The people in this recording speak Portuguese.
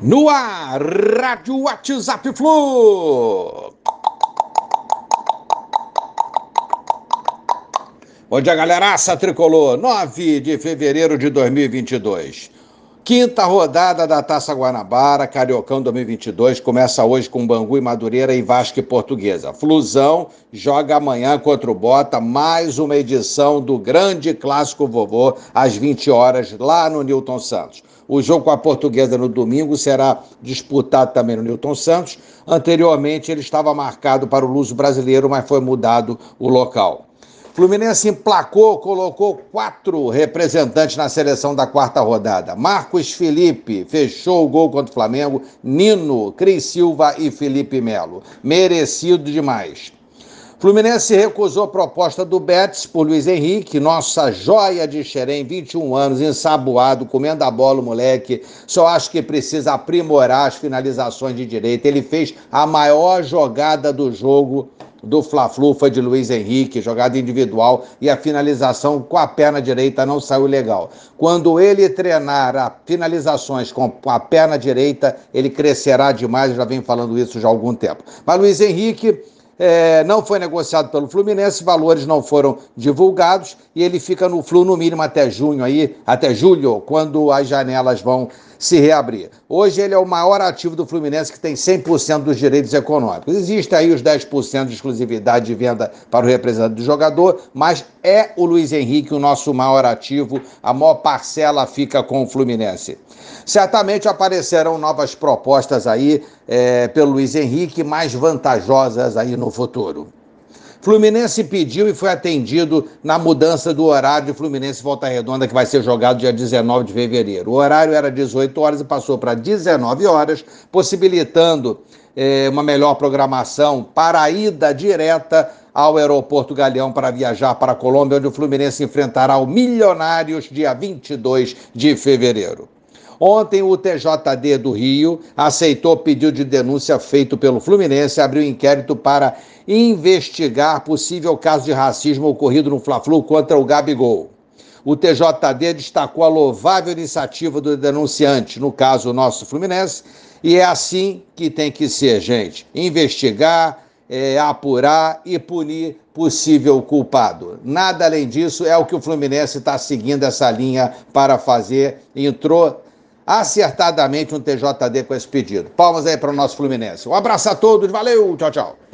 No ar, Rádio WhatsApp Flu. Bom dia, galeraça tricolor. 9 de fevereiro de 2022. Quinta rodada da Taça Guanabara, Cariocão 2022, começa hoje com Bangu e Madureira e Vasco e Portuguesa. Flusão joga amanhã contra o Bota, mais uma edição do grande clássico vovô, às 20 horas, lá no Newton Santos. O jogo com a Portuguesa no domingo será disputado também no Newton Santos. Anteriormente ele estava marcado para o Luso Brasileiro, mas foi mudado o local. Fluminense emplacou, colocou quatro representantes na seleção da quarta rodada. Marcos Felipe fechou o gol contra o Flamengo, Nino, Cris Silva e Felipe Melo. Merecido demais. Fluminense recusou a proposta do Betis por Luiz Henrique, nossa joia de Xerém, 21 anos, ensaboado, comendo a bola, moleque. Só acho que precisa aprimorar as finalizações de direita. Ele fez a maior jogada do jogo do Fla-Flu foi de Luiz Henrique, jogada individual e a finalização com a perna direita não saiu legal. Quando ele treinar a finalizações com a perna direita, ele crescerá demais, já vem falando isso já há algum tempo. Mas Luiz Henrique é, não foi negociado pelo Fluminense, valores não foram divulgados e ele fica no Flu no mínimo até junho aí, até julho, quando as janelas vão se reabrir. Hoje ele é o maior ativo do Fluminense que tem 100% dos direitos econômicos. Existe aí os 10% de exclusividade de venda para o representante do jogador, mas é o Luiz Henrique o nosso maior ativo, a maior parcela fica com o Fluminense. Certamente aparecerão novas propostas aí é, pelo Luiz Henrique, mais vantajosas aí no futuro. Fluminense pediu e foi atendido na mudança do horário de Fluminense Volta Redonda, que vai ser jogado dia 19 de fevereiro. O horário era 18 horas e passou para 19 horas, possibilitando eh, uma melhor programação para a ida direta ao aeroporto Galeão para viajar para a Colômbia, onde o Fluminense enfrentará o Milionários dia 22 de fevereiro. Ontem, o TJD do Rio aceitou pedido de denúncia feito pelo Fluminense abriu inquérito para investigar possível caso de racismo ocorrido no Fla-Flu contra o Gabigol. O TJD destacou a louvável iniciativa do denunciante, no caso o nosso Fluminense, e é assim que tem que ser, gente. Investigar, é, apurar e punir possível culpado. Nada além disso é o que o Fluminense está seguindo essa linha para fazer. Entrou acertadamente um TJD com esse pedido. Palmas aí para o nosso Fluminense. Um abraço a todos, valeu, tchau, tchau.